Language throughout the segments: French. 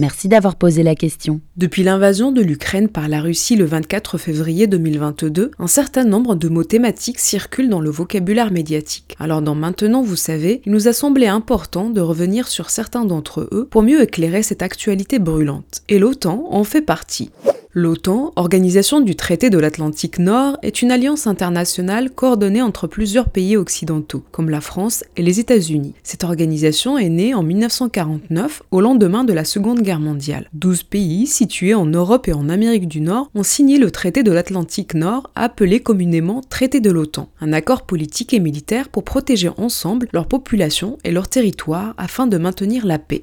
Merci d'avoir posé la question. Depuis l'invasion de l'Ukraine par la Russie le 24 février 2022, un certain nombre de mots thématiques circulent dans le vocabulaire médiatique. Alors dans Maintenant, vous savez, il nous a semblé important de revenir sur certains d'entre eux pour mieux éclairer cette actualité brûlante. Et l'OTAN en fait partie. L'OTAN, organisation du traité de l'Atlantique Nord, est une alliance internationale coordonnée entre plusieurs pays occidentaux, comme la France et les États-Unis. Cette organisation est née en 1949, au lendemain de la Seconde Guerre mondiale. 12 pays situés en Europe et en Amérique du Nord ont signé le traité de l'Atlantique Nord, appelé communément traité de l'OTAN, un accord politique et militaire pour protéger ensemble leur population et leur territoire afin de maintenir la paix.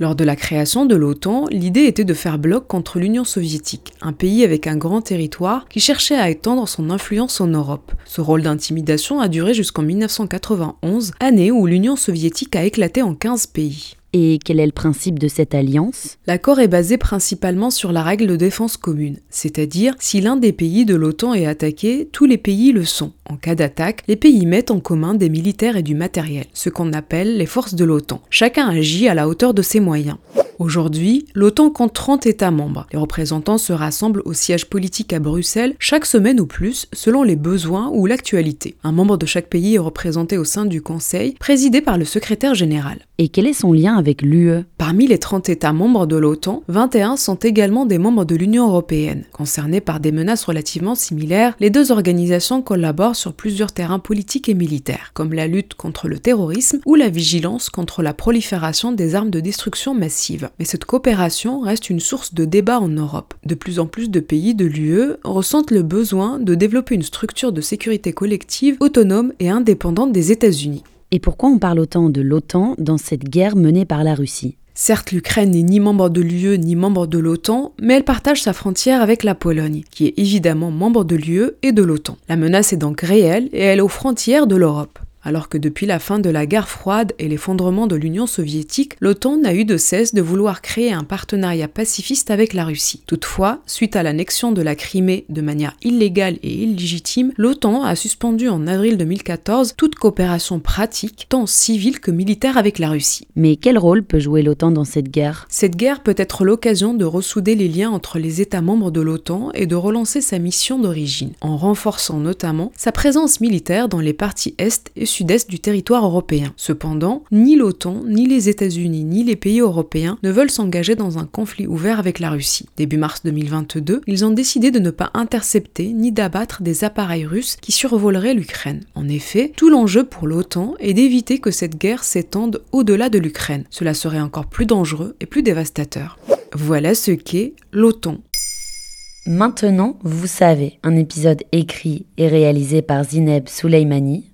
Lors de la création de l'OTAN, l'idée était de faire bloc contre l'Union soviétique, un pays avec un grand territoire qui cherchait à étendre son influence en Europe. Ce rôle d'intimidation a duré jusqu'en 1991, année où l'Union soviétique a éclaté en 15 pays. Et quel est le principe de cette alliance? L'accord est basé principalement sur la règle de défense commune, c'est-à-dire si l'un des pays de l'OTAN est attaqué, tous les pays le sont. En cas d'attaque, les pays mettent en commun des militaires et du matériel, ce qu'on appelle les forces de l'OTAN. Chacun agit à la hauteur de ses moyens. Aujourd'hui, l'OTAN compte 30 États membres. Les représentants se rassemblent au siège politique à Bruxelles chaque semaine ou plus, selon les besoins ou l'actualité. Un membre de chaque pays est représenté au sein du Conseil, présidé par le secrétaire général. Et quel est son lien avec l'UE Parmi les 30 États membres de l'OTAN, 21 sont également des membres de l'Union européenne. Concernés par des menaces relativement similaires, les deux organisations collaborent sur plusieurs terrains politiques et militaires, comme la lutte contre le terrorisme ou la vigilance contre la prolifération des armes de destruction massive. Mais cette coopération reste une source de débat en Europe. De plus en plus de pays de l'UE ressentent le besoin de développer une structure de sécurité collective autonome et indépendante des États-Unis. Et pourquoi on parle autant de l'OTAN dans cette guerre menée par la Russie? Certes, l'Ukraine n'est ni membre de l'UE ni membre de l'OTAN, mais elle partage sa frontière avec la Pologne, qui est évidemment membre de l'UE et de l'OTAN. La menace est donc réelle et elle est aux frontières de l'Europe. Alors que depuis la fin de la guerre froide et l'effondrement de l'Union soviétique, l'OTAN n'a eu de cesse de vouloir créer un partenariat pacifiste avec la Russie. Toutefois, suite à l'annexion de la Crimée de manière illégale et illégitime, l'OTAN a suspendu en avril 2014 toute coopération pratique, tant civile que militaire avec la Russie. Mais quel rôle peut jouer l'OTAN dans cette guerre? Cette guerre peut être l'occasion de ressouder les liens entre les États membres de l'OTAN et de relancer sa mission d'origine, en renforçant notamment sa présence militaire dans les parties Est et sud-est du territoire européen. Cependant, ni l'OTAN, ni les États-Unis, ni les pays européens ne veulent s'engager dans un conflit ouvert avec la Russie. Début mars 2022, ils ont décidé de ne pas intercepter ni d'abattre des appareils russes qui survoleraient l'Ukraine. En effet, tout l'enjeu pour l'OTAN est d'éviter que cette guerre s'étende au-delà de l'Ukraine. Cela serait encore plus dangereux et plus dévastateur. Voilà ce qu'est l'OTAN. Maintenant, vous savez, un épisode écrit et réalisé par Zineb Souleimani.